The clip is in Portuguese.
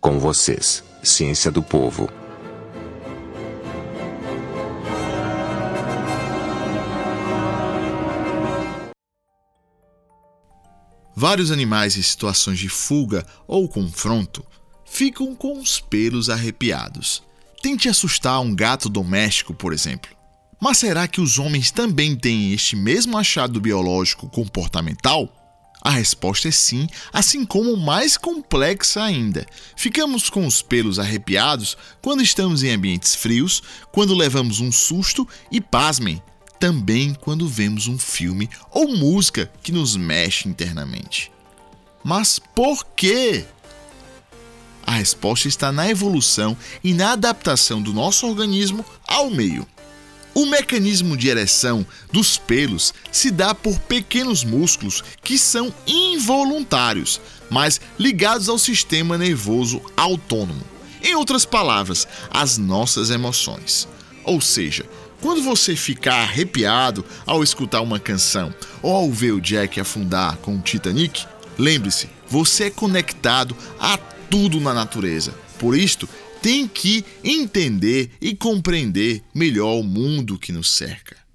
Com vocês, Ciência do Povo. Vários animais em situações de fuga ou confronto ficam com os pelos arrepiados. Tente assustar um gato doméstico, por exemplo. Mas será que os homens também têm este mesmo achado biológico comportamental? A resposta é sim, assim como mais complexa ainda. Ficamos com os pelos arrepiados quando estamos em ambientes frios, quando levamos um susto e, pasmem, também quando vemos um filme ou música que nos mexe internamente. Mas por quê? A resposta está na evolução e na adaptação do nosso organismo ao meio. O mecanismo de ereção dos pelos se dá por pequenos músculos que são involuntários, mas ligados ao sistema nervoso autônomo. Em outras palavras, as nossas emoções. Ou seja, quando você ficar arrepiado ao escutar uma canção ou ao ver o Jack afundar com o Titanic, lembre-se, você é conectado a tudo na natureza. Por isto, tem que entender e compreender melhor o mundo que nos cerca.